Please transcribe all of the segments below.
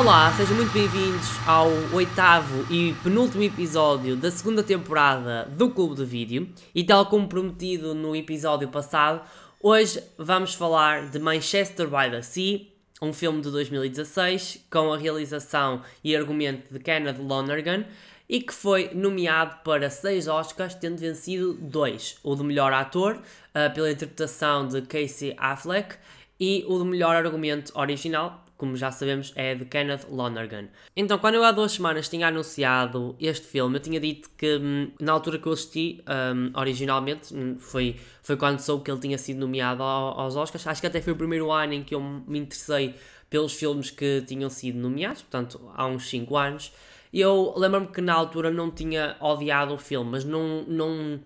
Olá, sejam muito bem-vindos ao oitavo e penúltimo episódio da segunda temporada do Clube de Vídeo. E tal como prometido no episódio passado, hoje vamos falar de Manchester by the Sea, um filme de 2016 com a realização e argumento de Kenneth Lonergan e que foi nomeado para seis Oscars, tendo vencido dois: o de melhor ator, uh, pela interpretação de Casey Affleck, e o de melhor argumento original, como já sabemos, é de Kenneth Lonergan. Então, quando eu há duas semanas tinha anunciado este filme, eu tinha dito que hum, na altura que eu assisti, um, originalmente, hum, foi, foi quando soube que ele tinha sido nomeado aos Oscars. Acho que até foi o primeiro ano em que eu me interessei pelos filmes que tinham sido nomeados, portanto, há uns 5 anos. Eu lembro-me que na altura não tinha odiado o filme, mas não, não,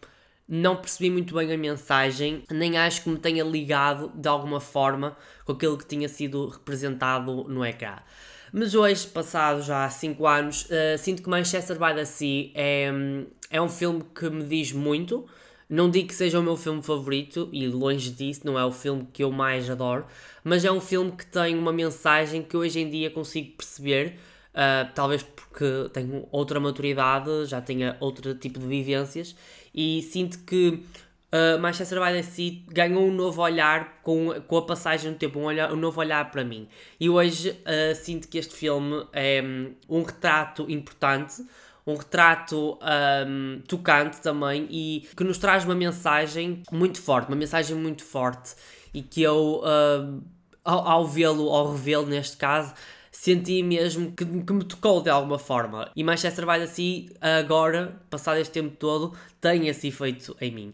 não percebi muito bem a mensagem, nem acho que me tenha ligado de alguma forma com aquilo que tinha sido representado no ecrã. Mas hoje, passados já 5 anos, uh, sinto que Manchester by the Sea é, é um filme que me diz muito. Não digo que seja o meu filme favorito, e longe disso, não é o filme que eu mais adoro, mas é um filme que tem uma mensagem que hoje em dia consigo perceber Uh, talvez porque tenho outra maturidade, já tenha outro tipo de vivências e sinto que uh, Manchester by the Sea ganhou um novo olhar com, com a passagem do tempo, um, olhar, um novo olhar para mim. E hoje uh, sinto que este filme é um, retrato importante, um retrato um, tocante também e que nos traz uma mensagem muito forte, uma mensagem muito forte e que eu, ao, ao vê-lo, ao revê-lo neste caso, senti mesmo que, que, me tocou de alguma forma. E Manchester by the Sea, agora, passado este tempo todo, tem esse efeito em mim.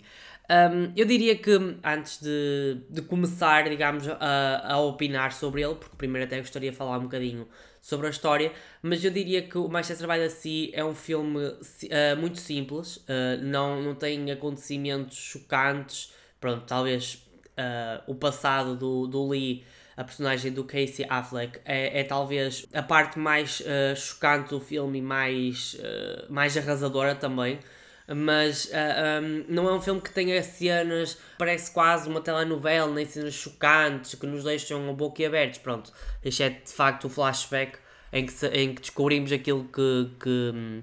Um, eu diria que antes de, de começar, digamos, a, a opinar sobre ele, porque primeiro até gostaria de falar um bocadinho sobre a história, mas eu diria que o Manchester by the Sea é um filme uh, muito simples, uh, não, não tem acontecimentos chocantes, pronto, talvez uh, o passado do, do Lee a personagem do Casey Affleck é, é talvez a parte mais uh, chocante do filme e mais, uh, mais arrasadora também. Mas uh, eh, um, não é um filme que tenha cenas, parece quase uma telenovela, nem cenas chocantes que nos deixam a boca abertos. Pronto, este é de facto o flashback em que, em que descobrimos aquilo que, que,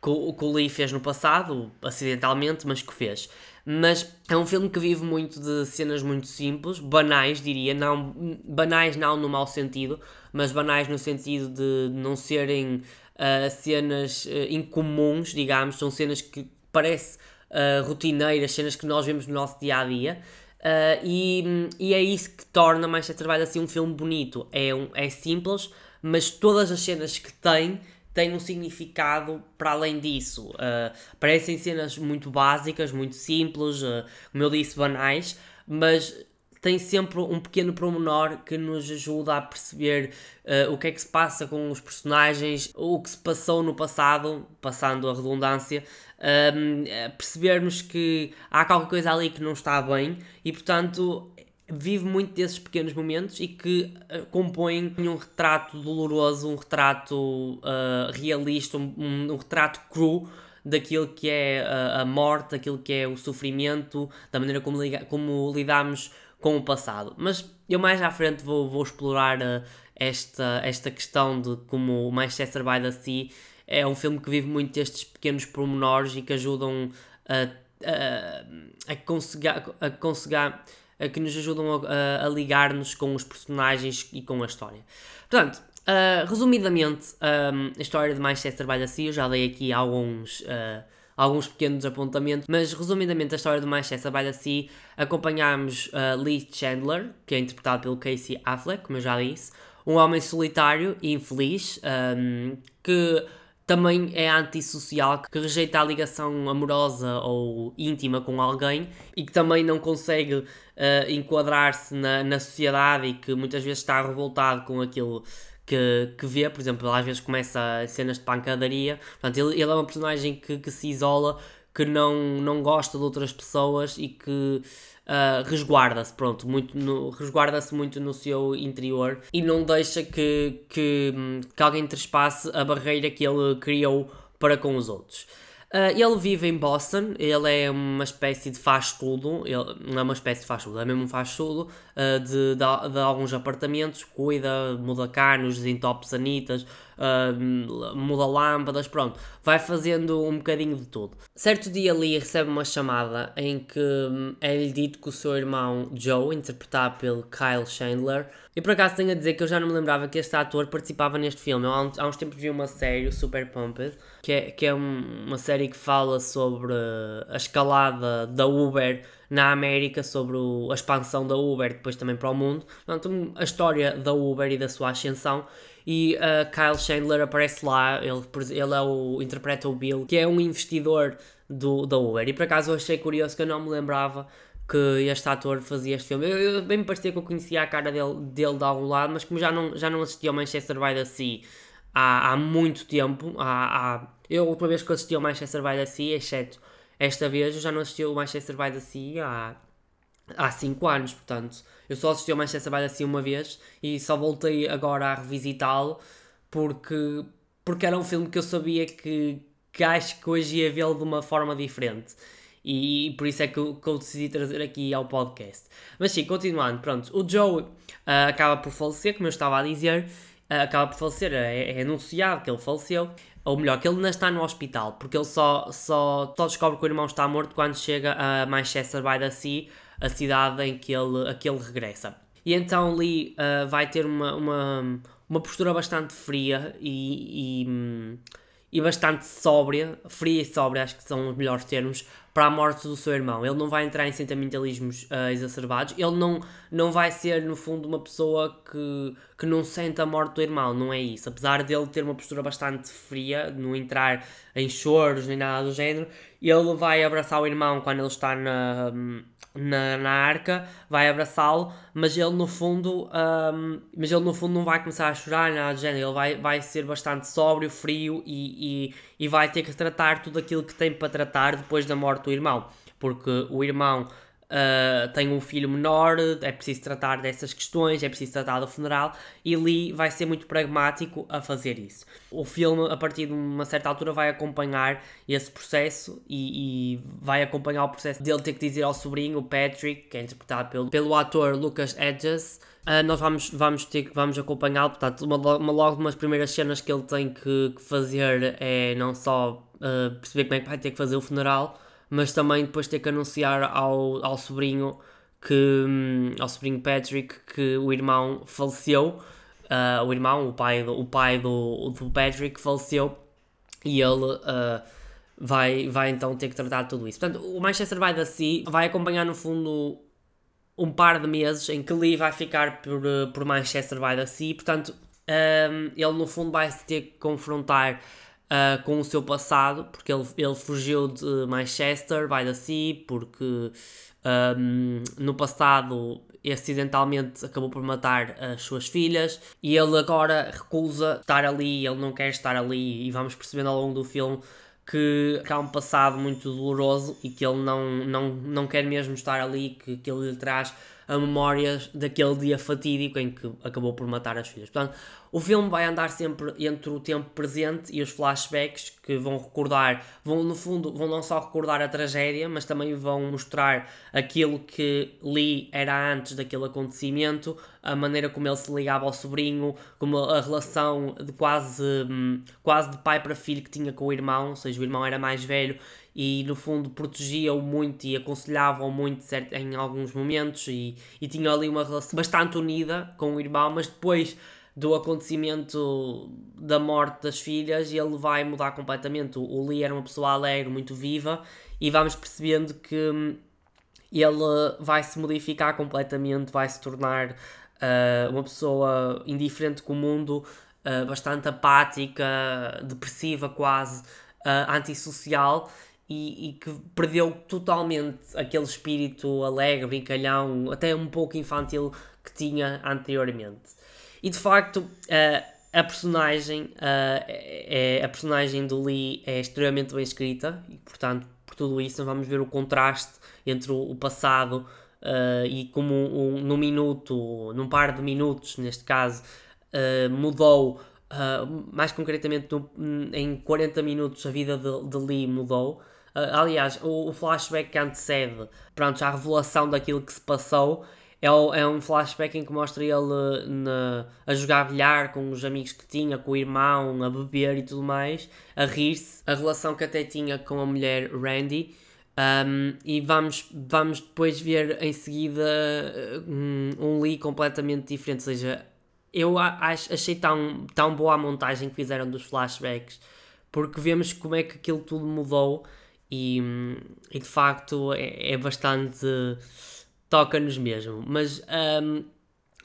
que, o, que o Lee fez no passado, acidentalmente, mas que fez. Mas é um filme que vive muito de cenas muito simples, banais, diria, não banais não no mau sentido, mas banais no sentido de não serem uh, cenas uh, incomuns, digamos, são cenas que parece uh, rotineiras, cenas que nós vemos no nosso dia a dia. E, e é isso que torna Manchester Trabalho assim um filme bonito. É, um, é simples, mas todas as cenas que tem tem um significado para além disso. Uh, parecem cenas muito básicas, muito simples, uh, como eu disse, banais, mas tem sempre um pequeno promenor que nos ajuda a perceber uh, o que é que se passa com os personagens, o que se passou no passado, passando a redundância, percebermos que há qualquer coisa ali que não está bem e, portanto, vive muito desses pequenos momentos e que uh, compõem um retrato doloroso, um retrato uh, realista, um, um, um, retrato cru daquilo que é uh, a morte, daquilo que é o sofrimento, da maneira como, liga, como lidamos com o passado. Mas eu mais à frente vou, vou explorar esta, esta questão de como o Manchester by the Sea é um filme que vive muito destes pequenos pormenores e que ajudam a, a, a conseguir, a conseguir que nos ajudam a, a ligar-nos com os personagens e com a história. Portanto, uh, resumidamente, um, a história de Manchester by the Sea, eu já dei aqui alguns. Uh, alguns pequenos apontamentos, mas resumidamente a história de Manchester by the Sea, acompanhamos uh, Lee Chandler, que é interpretado pelo Casey Affleck, como eu já disse, um homem solitário e infeliz, um, que também é antissocial, que rejeita a ligação amorosa ou íntima com alguém e que também não consegue uh, enquadrar-se na, na sociedade e que muitas vezes está revoltado com aquilo que, que vê, por exemplo, às vezes começa cenas de pancadaria, portanto, ele, ele é uma personagem que, que se isola, que não, não gosta de outras pessoas e que uh, resguarda-se, pronto, muito resguarda-se muito no seu interior e não deixa que, que, que alguém trespasse a barreira que ele criou para com os outros. Uh, ele vive em Boston, ele é uma espécie de faz-tudo, não é uma espécie de faz-tudo, é mesmo um faz-tudo uh, de, de, de, alguns apartamentos, cuida, muda carnes, desentope sanitas, uh, muda lâmpadas, pronto, vai fazendo um bocadinho de tudo. Certo dia ali recebe uma chamada em que hum, é-lhe dito que o seu irmão Joe, interpretado pelo Kyle Chandler, e por acaso tenho a dizer que eu já não me lembrava que este ator participava neste filme. Eu, há, uns, há uns tempos vi uma série, Super Pumped, que é, que é um, uma série que fala sobre a escalada da Uber na América, sobre o, a expansão da Uber depois também para o mundo. Portanto, a história da Uber e da sua ascensão. E uh, Kyle Chandler aparece lá, ele, ele é o, interpreta o Bill, que é um investidor do, da Uber. E por acaso eu achei curioso que eu não me lembrava que este ator fazia este filme. Eu, eu, bem me parecia que eu conhecia a cara dele, dele de algum lado, mas como já não, já não assisti ao Manchester by the Sea há, há muito tempo, há, há, eu a última vez que assisti ao Manchester by the Sea, exceto esta vez, eu já não assisti ao Manchester by the Sea há, há 5 anos, portanto, eu só assisti ao Manchester by the Sea uma vez e só voltei agora a revisitá-lo porque, porque era um filme que eu sabia que, que acho que hoje ia vê-lo de uma forma diferente. E, e, por isso é que eu, que eu, decidi trazer aqui ao podcast. Mas sim, continuando, pronto, o Joe uh, acaba por falecer, como eu estava a dizer, uh, acaba por falecer, é, é, anunciado que ele faleceu, ou melhor, que ele ainda está no hospital, porque ele só, só, só descobre que o irmão está morto quando chega a Manchester by the Sea, a cidade em que ele, a que ele regressa. E então Lee uh, vai ter uma, uma, uma postura bastante fria e, e hum, e bastante sóbria, fria e sóbria, acho que são os melhores termos, para a morte do seu irmão. Ele não vai entrar em sentimentalismos uh, exacerbados, ele não, não vai ser, no fundo, uma pessoa que, que não sente a morte do irmão, não é isso. Apesar dele ter uma postura bastante fria, não entrar em choros nem nada do género, ele vai abraçar o irmão quando ele está na, na, na arca, vai abraçá-lo, mas ele no fundo um, mas ele no fundo não vai começar a chorar, nada do género, ele vai, vai ser bastante sóbrio, frio e, e, e vai ter que tratar tudo aquilo que tem para tratar depois da morte do irmão, porque o irmão uh, tem um filho menor, é preciso tratar dessas questões, é preciso tratar do funeral, e Lee vai ser muito pragmático a fazer isso. O filme, a partir de uma certa altura, vai acompanhar esse processo e, e vai acompanhar o processo dele ter que dizer ao sobrinho, o Patrick, que é interpretado pelo, pelo ator Lucas Edges, Uh, nós vamos, vamos, vamos acompanhá-lo, portanto, uma, uma, logo umas primeiras cenas que ele tem que, que fazer é não só uh, perceber como é que vai ter que fazer o funeral, mas também depois ter que anunciar ao, ao sobrinho que hum, ao sobrinho Patrick que o irmão faleceu uh, o irmão, o pai, do, o pai do, do Patrick faleceu e ele uh, vai, vai então ter que tratar tudo isso. Portanto, o Manchester by the Sea vai acompanhar no fundo um par de meses em que Lee vai ficar por, por Manchester by the Sea, portanto um, ele no fundo vai se ter que confrontar uh, com o seu passado, porque ele, ele fugiu de Manchester by the Sea, porque um, no passado acidentalmente acabou por matar as suas filhas e ele agora recusa estar ali, ele não quer estar ali e vamos percebendo ao longo do filme que há um passado muito doloroso e que ele não, não, não quer mesmo estar ali, que, que ele lhe traz a memórias daquele dia fatídico em que acabou por matar as filhas. Portanto, o filme vai andar sempre entre o tempo presente e os flashbacks que vão recordar, vão no fundo, vão não só recordar a tragédia, mas também vão mostrar aquilo que Lee era antes daquele acontecimento, a maneira como ele se ligava ao sobrinho, como a relação de quase, hum, quase de pai para filho que tinha com o irmão, ou seja, o irmão era mais velho e no fundo protegia-o muito e aconselhava-o muito certo, em alguns momentos e, e tinha ali uma relação bastante unida com o irmão, mas depois do acontecimento da morte das filhas ele vai mudar completamente. O Lee era uma pessoa alegre, muito viva e vamos percebendo que hum, ele vai se modificar completamente, vai se tornar uh, uma pessoa indiferente com o mundo, uh, bastante apática, depressiva quase, uh, antissocial e, e, que perdeu totalmente aquele espírito alegre, brincalhão, até um pouco infantil que tinha anteriormente. E de facto, uh, a personagem, uh, é, a personagem do Lee é extremamente bem escrita e, portanto, por tudo isso, vamos ver o contraste entre o, o passado uh, e como um, um, num minuto, num par de minutos, neste caso, mudou mais concretamente no, em 40 minutos a vida de, de Lee mudou. Uh, aliás, o, o, flashback que antecede pronto, a revelação daquilo que se passou é, o, é um flashback em que mostra ele na, a jogar bilhar com os amigos que tinha, com o irmão, a beber e tudo mais, a rir-se, a relação que até tinha com a mulher Randy. Um, e vamos, vamos depois ver em seguida um, um Lee completamente diferente. Ou seja, eu acho, achei tão, tão boa a montagem que fizeram dos flashbacks, porque vemos como é que aquilo tudo mudou e, e de facto é, é bastante. toca-nos mesmo. Mas um,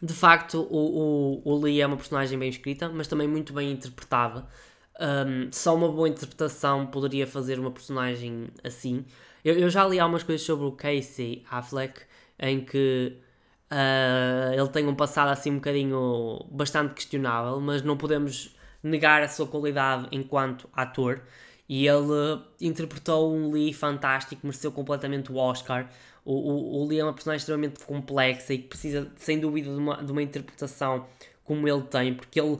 de facto o, o, o Lee é uma personagem bem escrita, mas também muito bem interpretada. Um, só uma boa interpretação poderia fazer uma personagem assim. Eu, eu já li algumas coisas sobre o Casey Affleck em que uh, ele tem um passado assim um bocadinho bastante questionável, mas não podemos negar a sua qualidade enquanto ator. E ele interpretou um Lee fantástico, mereceu completamente o Oscar. O, o, o Lee é uma personagem extremamente complexa e que precisa, sem dúvida, de uma, de uma interpretação como ele tem, porque ele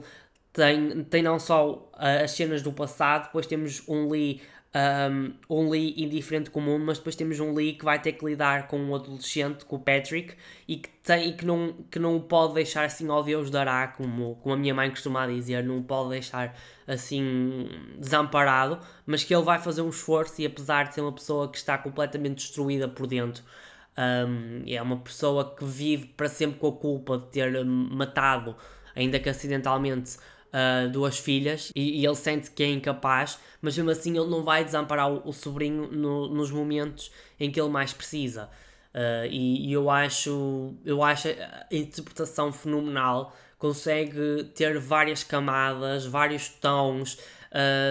tem, tem não só uh, as cenas do passado, depois temos um Lee um, um Lee indiferente comum, mas depois temos um Lee que vai ter que lidar com um adolescente, com o Patrick, e que, tem, e que, não, que não o pode deixar assim ao Deus dará, como, como a minha mãe costuma dizer, não o pode deixar assim desamparado, mas que ele vai fazer um esforço e apesar de ser uma pessoa que está completamente destruída por dentro, um, é uma pessoa que vive para sempre com a culpa de ter matado, ainda que acidentalmente, uh, duas filhas e, e, ele sente que é incapaz, mas mesmo assim ele não vai desamparar o, o sobrinho no, nos momentos em que ele mais precisa. Uh, e, e, eu acho eu acho a interpretação fenomenal consegue ter várias camadas vários tons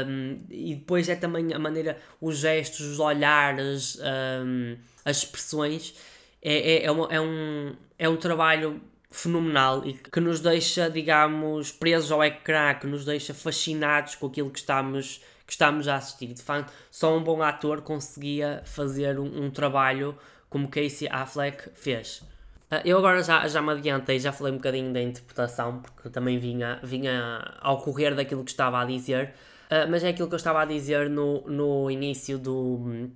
um, e depois é também a maneira os gestos os olhares um, as expressões é, é, é, uma, é, um, é um trabalho fenomenal e que nos deixa, digamos, presos ao ecrã, que nos deixa fascinados com aquilo que estamos, que estamos a assistir. De facto, só um bom ator conseguia fazer um, um trabalho como Casey Affleck fez. Uh, eu agora já, já me adiantei, já falei um bocadinho da interpretação, porque também vinha, vinha ao correr daquilo que estava a dizer, uh, mas é aquilo que eu estava a dizer no, no início do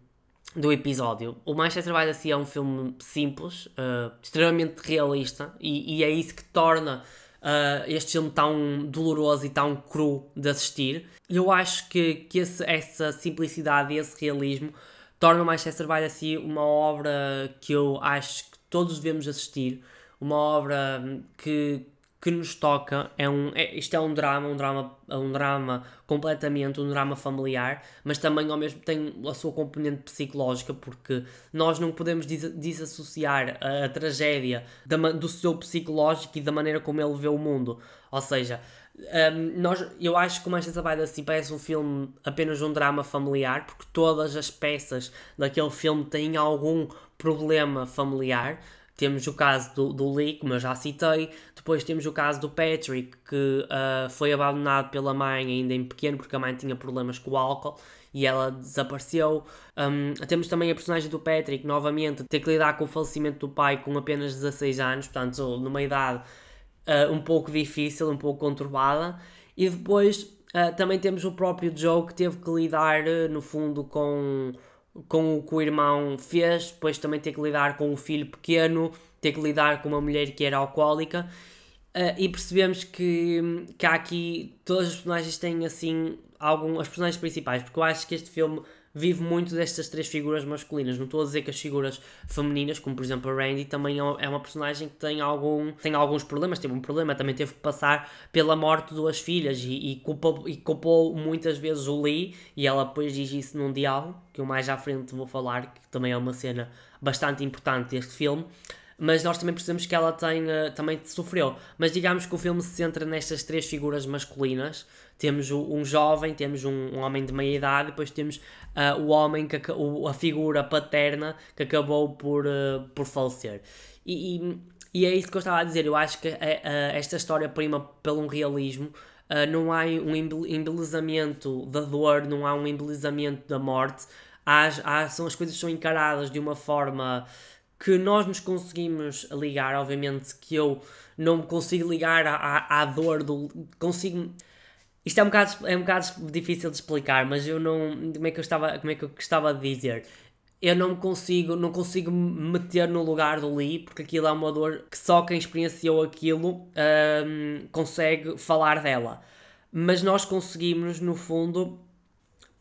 do episódio. O Manchester by the Sea é um filme simples, uh, extremamente realista, e, e, é isso que torna uh, este filme tão doloroso e tão cru de assistir. Eu acho que, que esse, essa simplicidade e esse realismo torna o Manchester by the Sea uma obra que eu acho que todos devemos assistir, uma obra que, que nos toca é um é, isto é um drama um drama um drama completamente um drama familiar mas também ao mesmo tem a sua componente psicológica porque nós não podemos desassociar a, a tragédia da, do seu psicológico e da maneira como ele vê o mundo. Ou seja um, nós, eu acho que o Manchester by the parece um filme apenas um drama familiar porque todas as peças daquele filme têm algum problema familiar temos o caso do, do Lee, como eu já citei. Depois temos o caso do Patrick, que uh, foi abandonado pela mãe ainda em pequeno, porque a mãe tinha problemas com o álcool e ela desapareceu. Um, temos também a personagem do Patrick, novamente, ter que lidar com o falecimento do pai com apenas 16 anos, portanto, numa idade uh, um pouco difícil, um pouco conturbada. E depois uh, também temos o próprio Joe que teve que lidar, no fundo, com com o que o irmão fez, depois também ter que lidar com o filho pequeno, ter que lidar com uma mulher que era alcoólica. Uh, e percebemos que, que há aqui todas as personagens têm assim algum as personagens principais, porque eu acho que este filme vive muito destas três figuras masculinas. Não estou a dizer que as figuras femininas, como por exemplo a Randy, também é, é uma personagem que tem, algum, tem alguns problemas. Teve um problema, também teve que passar pela morte de duas filhas e, e, culpou, e culpou muitas vezes o Lee. E ela depois diz isso num diálogo, que eu mais à frente vou falar, que também é uma cena bastante importante deste filme mas nós também percebemos que ela tem, uh, também sofreu. Mas digamos que o filme se centra nestas três figuras masculinas. Temos um jovem, temos um, um, homem de meia idade, depois temos uh, o homem, que, a figura paterna que acabou por, uh, por falecer. E, e, e, é isso que eu estava a dizer. Eu acho que esta história prima pelo um realismo. não há um embelezamento da dor, não há um embelezamento da morte. Há, há, são, as coisas são encaradas de uma forma que nós nos conseguimos ligar, obviamente que eu não me consigo ligar à, à, à dor do. consigo. Isto é um, bocado, é um bocado difícil de explicar, mas eu não. Como é que eu estava, como é que eu gostava de dizer? Eu não consigo, não consigo me meter no lugar do Lee, porque aquilo é uma dor que só quem experienciou aquilo um, consegue falar dela. Mas nós conseguimos, no fundo,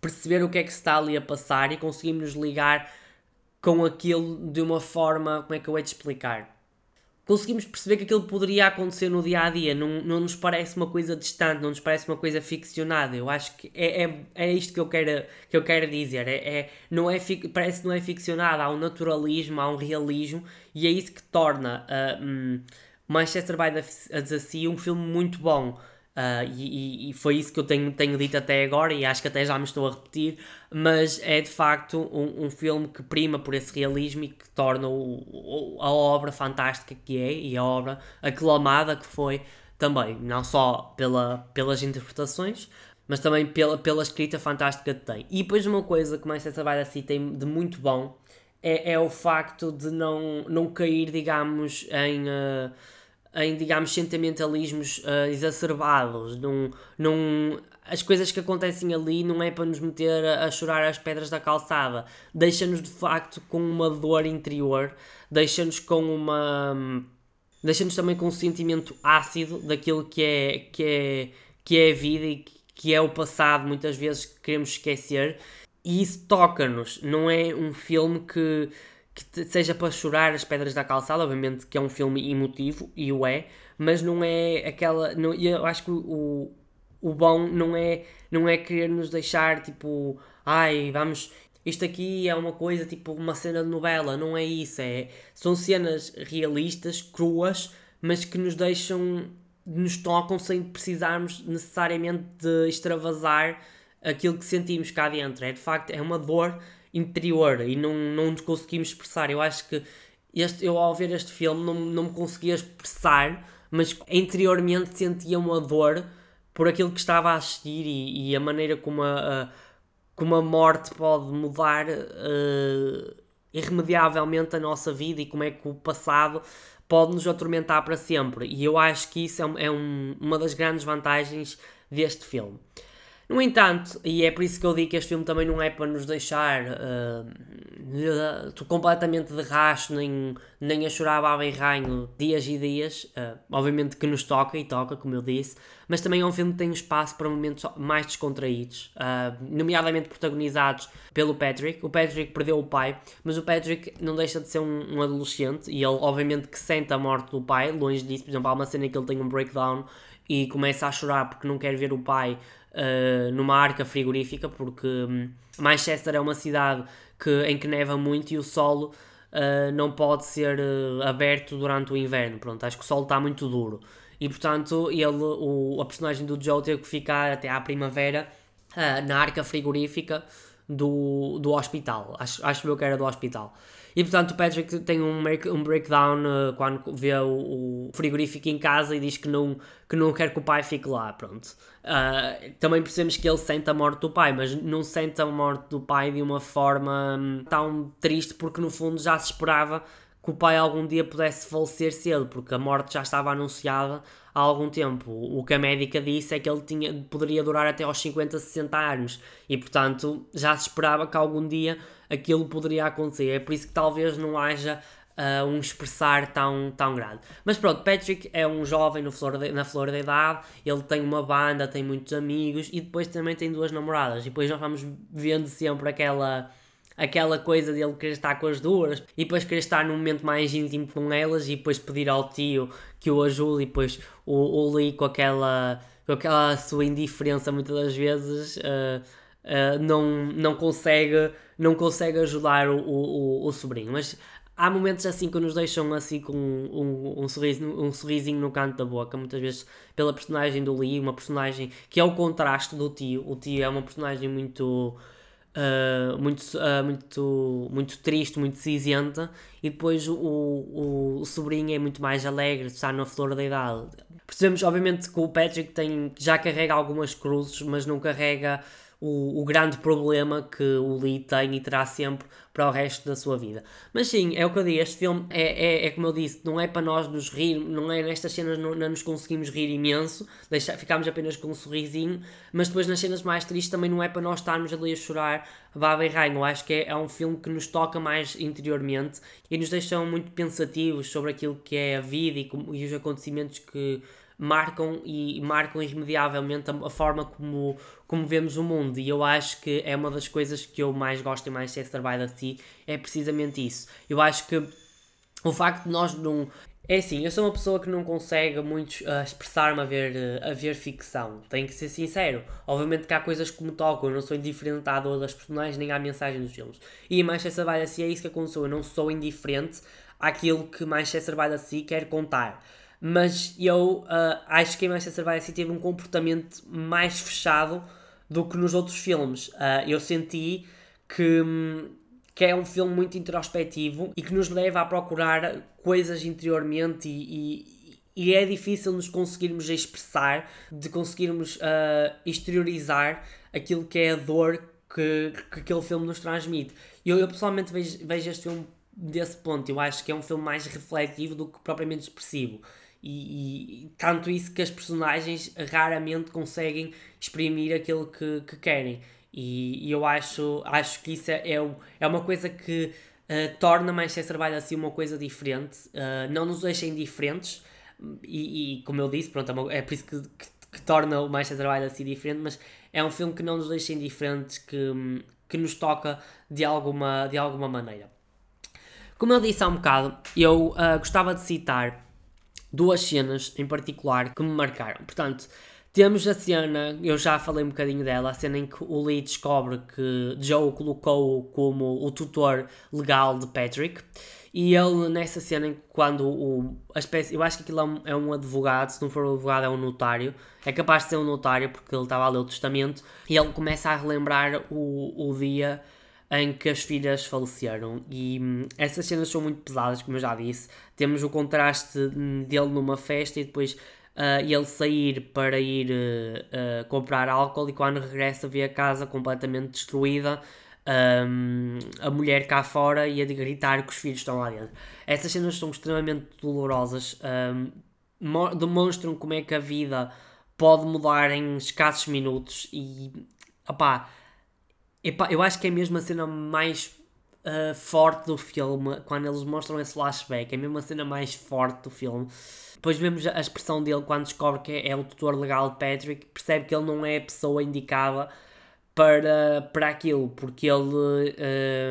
perceber o que é que se está ali a passar e conseguimos ligar com aquilo de uma forma. Como é que eu hei de explicar? conseguimos perceber que aquilo poderia acontecer no dia a dia, não, não nos parece uma coisa distante, não nos parece uma coisa ficcionada. Eu acho que é, é, é isto que eu quero, que eu quero dizer. É, é, não é, parece que não é ficcionada, há um naturalismo, há um realismo, e é isso que torna uh, um, Manchester by the Sea um filme muito bom. Uh, e, e, foi isso que eu tenho, tenho dito até agora, e acho que até já me estou a repetir, mas é de facto um, um filme que prima por esse realismo e que torna o, o, a obra fantástica que é e a obra aclamada que foi também, não só pela, pelas interpretações, mas também pela, pela escrita fantástica que tem. E depois uma coisa que Manchester by the Sea tem de muito bom é, é o facto de não, não cair, digamos, em. Uh, em, digamos, sentimentalismos uh, exacerbados. Num, num, as coisas que acontecem ali não é para nos meter a, a chorar as pedras da calçada. Deixa-nos, de facto, com uma dor interior. Deixa-nos com uma... Deixa-nos também com um sentimento ácido daquilo que é, que é, que é a vida e que é o passado, muitas vezes queremos esquecer. E isso toca-nos. Não é um filme que que seja para chorar as pedras da calçada, obviamente que é um filme emotivo, e o é, mas não é aquela. Não, eu acho que o, o bom não é, não é querer nos deixar tipo, ai, vamos. Isto aqui é uma coisa tipo uma cena de novela, não é isso. É, são cenas realistas, cruas, mas que nos deixam, nos tocam sem precisarmos necessariamente de extravasar aquilo que sentimos cá dentro. É de facto, é uma dor interior e não, não nos conseguimos expressar. Eu acho que este, eu ao ver este filme não, não me conseguia expressar, mas interiormente sentia uma dor por aquilo que estava a assistir e, e a maneira como a, a, como a morte pode mudar uh, irremediavelmente a nossa vida e como é que o passado pode nos atormentar para sempre. E eu acho que isso é, é um, uma das grandes vantagens deste filme. No entanto, e é por isso que eu digo que este filme também não é para nos deixar uh, completamente de racho, nem, nem a chorar baba e ranho dias e dias. Uh, obviamente que nos toca e toca, como eu disse, mas também é um filme que tem espaço para momentos mais descontraídos, uh, nomeadamente protagonizados pelo Patrick. O Patrick perdeu o pai, mas o Patrick não deixa de ser um, um adolescente e ele, obviamente, que sente a morte do pai. Longe disso, por exemplo, há uma cena em que ele tem um breakdown e começa a chorar porque não quer ver o pai uh, numa arca frigorífica, porque um, Manchester é uma cidade que, em que neva muito e o solo uh, não pode ser uh, aberto durante o inverno. Pronto, acho que o solo está muito duro. E portanto, ele, o, a personagem do Joe teve que ficar até à primavera na arca frigorífica do, do hospital. Acho, acho eu que era do hospital. E portanto o Patrick tem um, um breakdown uh, quando vê o, o, frigorífico em casa e diz que não, que não quer que o pai fique lá. Pronto. Uh, também percebemos que ele sente a morte do pai, mas não sente a morte do pai de uma forma um, tão triste, porque no fundo já se esperava que o pai algum dia pudesse falecer cedo, porque a morte já estava anunciada há algum tempo. O que a médica disse é que ele tinha, poderia durar até aos 50, 60 anos e, portanto, já se esperava que algum dia aquilo poderia acontecer. É por isso que talvez não haja uh, um expressar tão, tão grande. Mas pronto, Patrick é um jovem no flor de, na flor da idade, ele tem uma banda, tem muitos amigos e depois também tem duas namoradas. E depois nós vamos vendo sempre aquela aquela coisa dele querer estar com as duas e depois querer estar num momento mais íntimo com elas e depois pedir ao tio que o ajude e depois o, o Lee com aquela, com aquela sua indiferença muitas das vezes uh, uh, não, não, consegue, não consegue ajudar o, o, o, sobrinho. Mas há momentos assim que nos deixam assim com um, um, um, sorriso, um sorrisinho no canto da boca, muitas vezes pela personagem do Lee, uma personagem que é o contraste do tio. O tio é uma personagem muito uh, muito, uh, muito, muito triste, muito cinzenta, e depois o, o, o, sobrinho é muito mais alegre, está na flor da idade. Percebemos, obviamente, que o Patrick tem, já carrega algumas cruzes, mas não carrega o, o, grande problema que o Lee tem e terá sempre para o resto da sua vida. Mas sim, é o que eu digo, este filme é, é, é como eu disse, não é para nós nos rir, não é nestas cenas não, não nos conseguimos rir imenso, deixar, ficamos apenas com um sorrisinho, mas depois nas cenas mais tristes também não é para nós estarmos ali a chorar baba e. Eu acho que é, é um filme que nos toca mais interiormente e nos deixa muito pensativos sobre aquilo que é a vida e, e os acontecimentos que marcam e marcam irremediavelmente a, a, forma como, como vemos o mundo. E eu acho que é uma das coisas que eu mais gosto em Manchester by the Sea, é precisamente isso. Eu acho que o facto de nós não. É assim, eu sou uma pessoa que não consegue muito uh, expressar-me a ver, uh, a ver ficção. Tenho que ser sincero. Obviamente que há coisas que me tocam, eu não sou indiferente à dor das personagens nem à mensagem dos filmes. E Manchester by the Sea é isso que aconteceu. Eu não sou indiferente àquilo que Manchester by the Sea quer contar mas eu uh, acho que em Manchester by the Sea teve um comportamento mais fechado do que nos outros filmes. Uh, eu senti que, que é um filme muito introspectivo e que nos leva a procurar coisas interiormente e, e, e é difícil nos conseguirmos expressar, de conseguirmos uh, exteriorizar aquilo que é a dor que, que aquele filme nos transmite. Eu, eu pessoalmente vejo, vejo este filme desse ponto. Eu acho que é um filme mais refletivo do que propriamente expressivo. E, e, tanto isso que as personagens raramente conseguem exprimir aquilo que, que querem. E, e eu acho, acho que isso é, é, é uma coisa que uh, torna Manchester by the Sea uma coisa diferente, uh, não nos deixa indiferentes. E, e, como eu disse, pronto, é, é por isso que, que, que, torna o Manchester by the Sea diferente, mas é um filme que não nos deixa indiferentes, que, que nos toca de alguma, de alguma maneira. Como eu disse há um bocado, eu uh, gostava de citar duas cenas em particular que me marcaram. Portanto, temos a cena, eu já falei um bocadinho dela, a cena em que o Lee descobre que Joe colocou como o tutor legal de Patrick. E ele, nessa cena, quando o, a espécie, eu acho que aquilo é um, é um, advogado, se não for um advogado, é um notário. É capaz de ser um notário, porque ele estava a ler o testamento. E ele começa a relembrar o, o dia em que as filhas faleceram. E hum, essas cenas são muito pesadas, como eu já disse. Temos o contraste hum, dele numa festa e depois uh, ele sair para ir uh, uh, comprar álcool e quando regressa vê a casa completamente destruída. Um, a mulher cá fora e a de gritar que os filhos estão lá dentro. Essas cenas são extremamente dolorosas, um, demonstram como é que a vida pode mudar em escassos minutos e opá, Epá, eu acho que é mesmo a cena mais uh, forte do filme, quando eles mostram esse flashback, é mesmo a cena mais forte do filme. Depois vemos a expressão dele quando descobre que é, o tutor legal de Patrick, percebe que ele não é a pessoa indicada para, para aquilo, porque ele,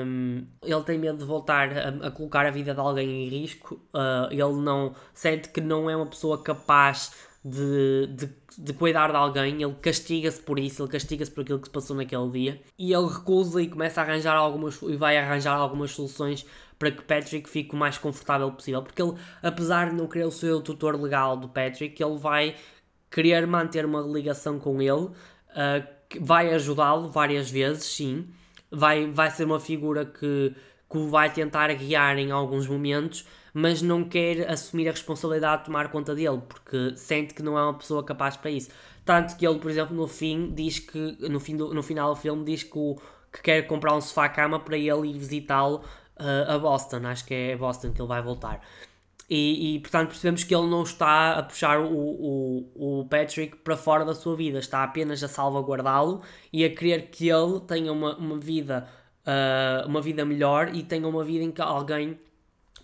um, ele tem medo de voltar a, a, colocar a vida de alguém em risco, uh, ele não sente que não é uma pessoa capaz de, de, de cuidar de alguém, ele castiga-se por isso, ele castiga-se por aquilo que se passou naquele dia e ele recusa e começa a arranjar algumas e vai arranjar algumas soluções para que Patrick fique o mais confortável possível, porque ele, apesar de não querer ser o tutor legal do Patrick, ele vai querer manter uma ligação com ele, uh, vai ajudá-lo várias vezes, sim, vai, vai ser uma figura que, que o vai tentar guiar em alguns momentos, mas não quer assumir a responsabilidade de tomar conta dele, porque sente que não é uma pessoa capaz para isso. Tanto que ele, por exemplo, no fim, diz que, no, fim do, no final do filme, diz que, o, que quer comprar um sofá-cama para ele ir visitá-lo uh, a Boston. Acho que é Boston que ele vai voltar. E, e, portanto percebemos que ele não está a puxar o, o, o Patrick para fora da sua vida, está apenas a salvaguardá-lo e a querer que ele tenha uma, uma vida uh, uma vida melhor e tenha uma vida em que alguém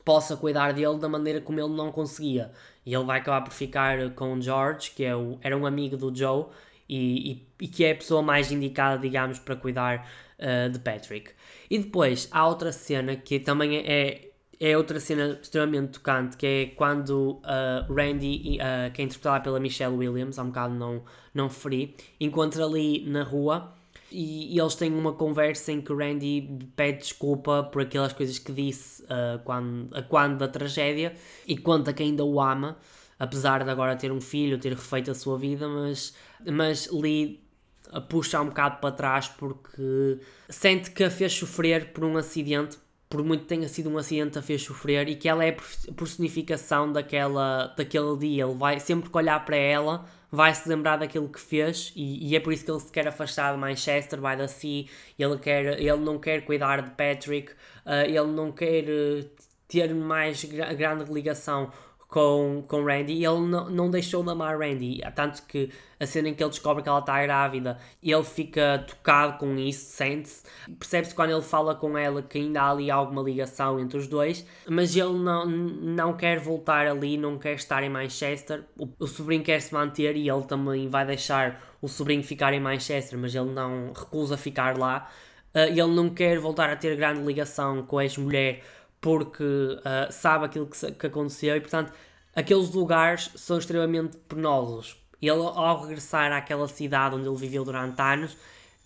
possa cuidar dele da maneira como ele não conseguia. E ele vai acabar por ficar com o George, que é o, era um amigo do Joe e, e, e que é a pessoa mais indicada, digamos, para cuidar uh, de Patrick. E depois há outra cena que também é, é outra cena extremamente tocante, que é quando uh, Randy, uh, que é interpretada pela Michelle Williams, há um bocado não, não referi, encontra ali na rua e, e, eles têm uma conversa em que o Randy pede desculpa por aquelas coisas que disse uh, quando, a quando da tragédia e conta que ainda o ama, apesar de agora ter um filho, ter refeito a sua vida, mas, mas Lee puxa um bocado para trás porque sente que a fez sofrer por um acidente, por muito que tenha sido um acidente a fez sofrer e que ela é a personificação daquela, daquele dia. Ele vai sempre que olhar para ela vai se lembrar daquilo que fez e, e, é por isso que ele se quer afastar de Manchester, vai da Sea, ele, quer, ele não quer cuidar de Patrick, uh, ele não quer uh, ter mais gra grande ligação com, com Randy ele não, não deixou de amar Randy. Tanto que a cena em que ele descobre que ela está grávida, ele fica tocado com isso, sente-se. Percebe-se quando ele fala com ela que ainda há ali alguma ligação entre os dois, mas ele não, não quer voltar ali, não quer estar em Manchester. O, o sobrinho quer se manter e ele também vai deixar o sobrinho ficar em Manchester, mas ele não recusa ficar lá. Uh, ele não quer voltar a ter grande ligação com a ex-mulher porque uh, sabe aquilo que, que, aconteceu e, portanto, aqueles lugares são extremamente penosos. Ele, ao regressar àquela cidade onde ele viveu durante anos,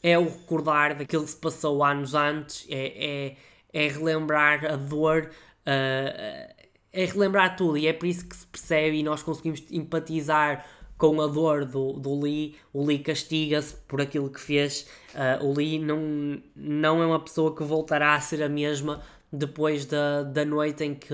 é o recordar daquilo que se passou anos antes, é, é, é relembrar a dor, uh, é relembrar tudo, e é por isso que se percebe e nós conseguimos empatizar com a dor do, do Lee. O Lee castiga-se por aquilo que fez. Uh, o Lee não, não é uma pessoa que voltará a ser a mesma depois da, da noite em que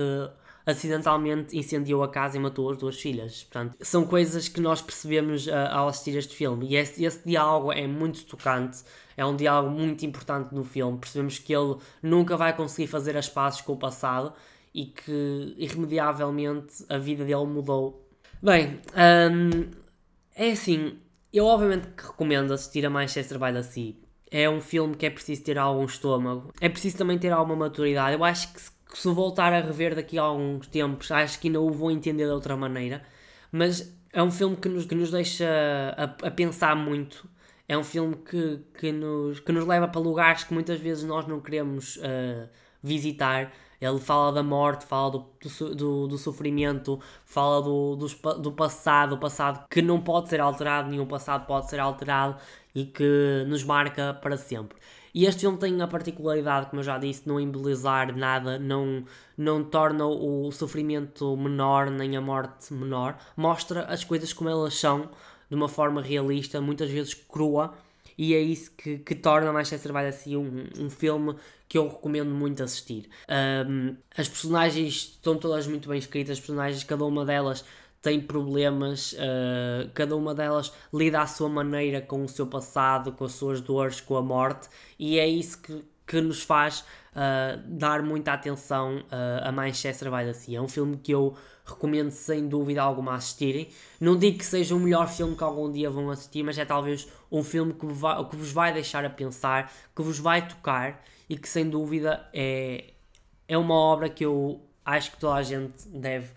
acidentalmente incendiou a casa e matou as duas filhas. Portanto, são coisas que nós percebemos uh, ao assistir este filme. E esse, esse diálogo é muito tocante, é um diálogo muito importante no filme. Percebemos que ele nunca vai conseguir fazer as pazes com o passado e que irremediavelmente a vida dele mudou. Bem, um, é assim, eu obviamente que recomendo assistir a Manchester by the Sea é um filme que é preciso ter algum estômago. É preciso também ter alguma maturidade. Eu acho que se, se voltar a rever daqui a alguns tempos, acho que ainda o vou entender de outra maneira. Mas é um filme que nos, que nos deixa a, a pensar muito. É um filme que, que, nos, que nos leva para lugares que muitas vezes nós não queremos uh, visitar. Ele fala da morte, fala do, do, do sofrimento, fala do, do, do passado, o passado que não pode ser alterado, nenhum passado pode ser alterado e que nos marca para sempre. E este filme tem a particularidade, como eu já disse, de não embelezar nada, não, não torna o sofrimento menor nem a morte menor, mostra as coisas como elas são, de uma forma realista, muitas vezes crua, e é isso que, que torna Manchester by Sea um, um filme que eu recomendo muito assistir. Um, as personagens estão todas muito bem escritas, as personagens, cada uma delas tem problemas, uh, cada uma delas lida à sua maneira com o seu passado, com as suas dores, com a morte, e é isso que, que nos faz uh, dar muita atenção uh, a Manchester by the Sea. É um filme que eu recomendo sem dúvida alguma assistirem. Não digo que seja o melhor filme que algum dia vão assistir, mas é talvez um filme que, vai, que vos vai deixar a pensar, que vos vai tocar e que sem dúvida é, é uma obra que eu acho que toda a gente deve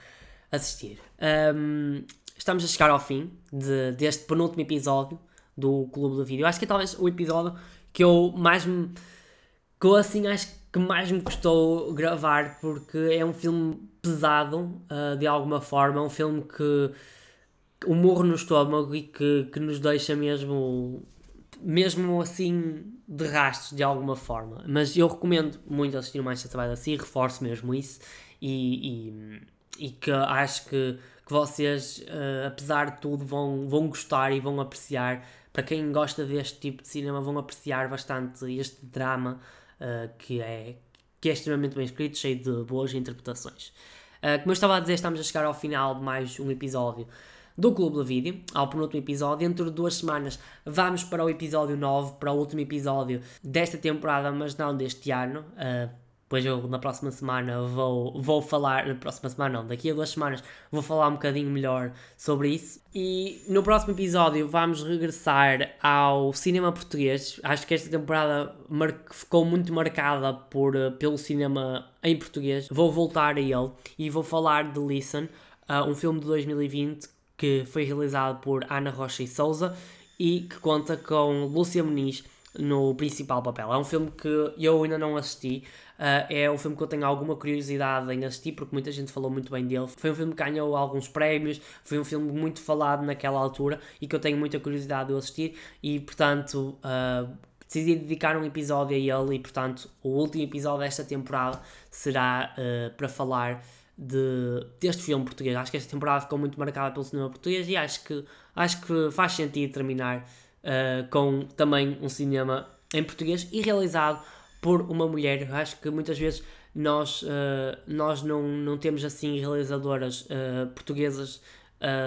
assistir. Um, estamos a chegar ao fim de, deste penúltimo episódio do Clube do Vídeo. Acho que é talvez o episódio que eu mais me. que eu assim acho que mais me custou gravar porque é um filme pesado uh, de alguma forma, é um filme que um morro no estômago e que, que nos deixa mesmo mesmo assim de rastros de alguma forma. Mas eu recomendo muito assistir o by the Sea, reforço mesmo isso e, e e que acho que, que vocês, uh, apesar de tudo, vão, vão gostar e vão apreciar. Para quem gosta deste tipo de cinema, vão apreciar bastante este drama uh, que, é, que é extremamente bem escrito, cheio de boas interpretações. Uh, como eu estava a dizer, estamos a chegar ao final de mais um episódio do Clube Vídeo, ao penúltimo episódio. Dentro de duas semanas vamos para o episódio 9, para o último episódio desta temporada, mas não deste ano. Uh, Pois eu na próxima semana vou, vou falar, na próxima semana não, daqui a duas semanas vou falar um bocadinho melhor sobre isso. E no próximo episódio vamos regressar ao cinema português. Acho que esta temporada ficou muito marcada por, eh, pelo cinema em português. Vou voltar a ele e vou falar de Listen, uh, um filme de 2020 que foi realizado por Ana Rocha e Souza e que conta com Lúcia Muniz no principal papel. É um filme que eu ainda não assisti, uh, é um filme que eu tenho alguma curiosidade em assistir, porque muita gente falou muito bem dele. Foi um filme que ganhou alguns prémios, foi um filme muito falado naquela altura e que eu tenho muita curiosidade de assistir, e portanto. Uh, decidi dedicar um episódio a ele e, portanto, o último episódio desta temporada será uh, para falar de, deste filme português. Acho que esta temporada ficou muito marcada pelo cinema português e acho que, acho que faz sentido terminar uh, com também um cinema em português e realizado por uma mulher. Acho que muitas vezes nós, uh, nós não, não temos assim realizadoras uh, portuguesas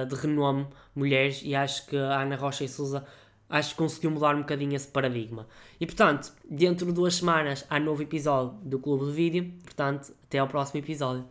de renome mulheres e acho que a Ana Rocha e Souza acho que conseguiu mudar um bocadinho esse paradigma. E portanto, dentro de duas semanas há novo episódio do Clube do Vídeo, portanto, até ao próximo episódio.